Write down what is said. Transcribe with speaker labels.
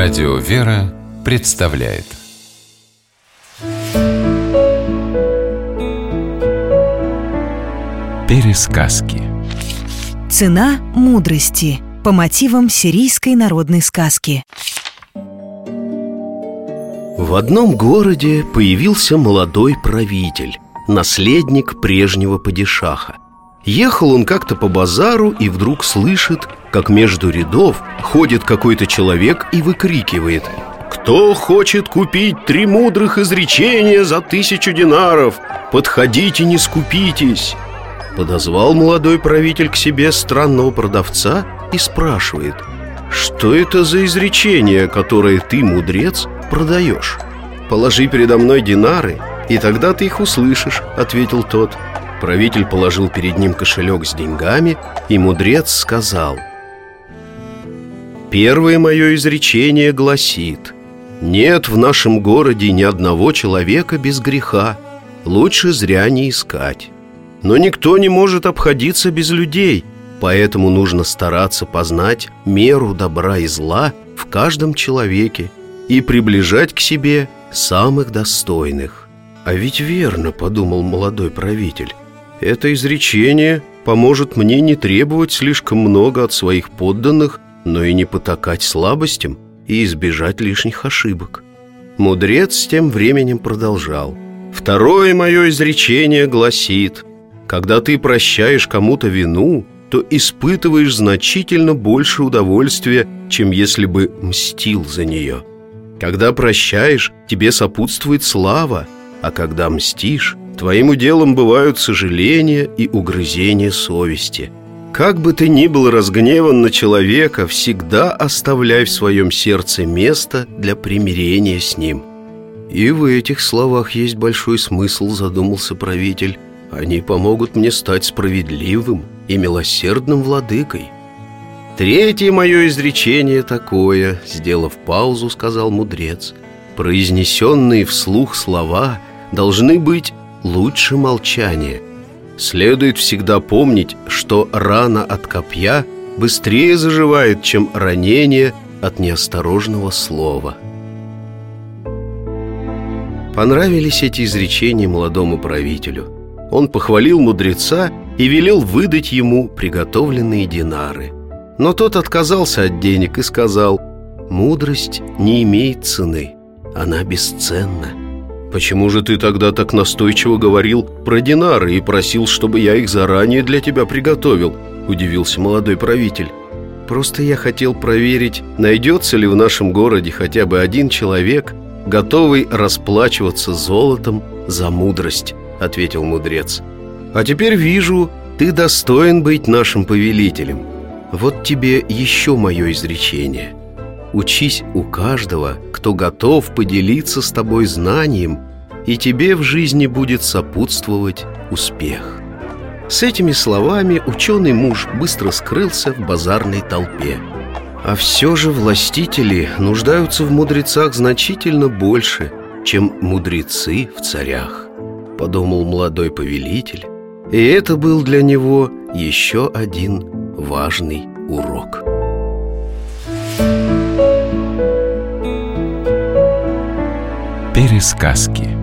Speaker 1: Радио «Вера» представляет. Пересказки.
Speaker 2: Цена мудрости. По мотивам сирийской народной сказки.
Speaker 3: В одном городе появился молодой правитель, наследник прежнего падишаха. Ехал он как-то по базару и вдруг слышит, как между рядов ходит какой-то человек и выкрикивает «Кто хочет купить три мудрых изречения за тысячу динаров? Подходите, не скупитесь!» Подозвал молодой правитель к себе странного продавца и спрашивает «Что это за изречение, которое ты, мудрец, продаешь?» «Положи передо мной динары, и тогда ты их услышишь», — ответил тот Правитель положил перед ним кошелек с деньгами, и мудрец сказал Первое мое изречение гласит Нет в нашем городе ни одного человека без греха Лучше зря не искать. Но никто не может обходиться без людей Поэтому нужно стараться познать меру добра и зла в каждом человеке И приближать к себе самых достойных «А ведь верно», — подумал молодой правитель это изречение поможет мне не требовать слишком много от своих подданных, но и не потакать слабостям и избежать лишних ошибок. Мудрец тем временем продолжал. Второе мое изречение гласит, когда ты прощаешь кому-то вину, то испытываешь значительно больше удовольствия, чем если бы мстил за нее. Когда прощаешь, тебе сопутствует слава, а когда мстишь, Твоим уделом бывают сожаления и угрызения совести. Как бы ты ни был разгневан на человека, всегда оставляй в своем сердце место для примирения с ним. И в этих словах есть большой смысл, задумался правитель. Они помогут мне стать справедливым и милосердным владыкой. Третье мое изречение такое, сделав паузу, сказал мудрец. Произнесенные вслух слова должны быть лучше молчания. Следует всегда помнить, что рана от копья быстрее заживает, чем ранение от неосторожного слова. Понравились эти изречения молодому правителю. Он похвалил мудреца и велел выдать ему приготовленные динары. Но тот отказался от денег и сказал, «Мудрость не имеет цены, она бесценна». «Почему же ты тогда так настойчиво говорил про динары и просил, чтобы я их заранее для тебя приготовил?» – удивился молодой правитель. «Просто я хотел проверить, найдется ли в нашем городе хотя бы один человек, готовый расплачиваться золотом за мудрость», – ответил мудрец. «А теперь вижу, ты достоин быть нашим повелителем. Вот тебе еще мое изречение. Учись у каждого, кто готов поделиться с тобой знанием, и тебе в жизни будет сопутствовать успех. С этими словами ученый муж быстро скрылся в базарной толпе. А все же властители нуждаются в мудрецах значительно больше, чем мудрецы в царях, подумал молодой повелитель. И это был для него еще один важный урок.
Speaker 1: Пересказки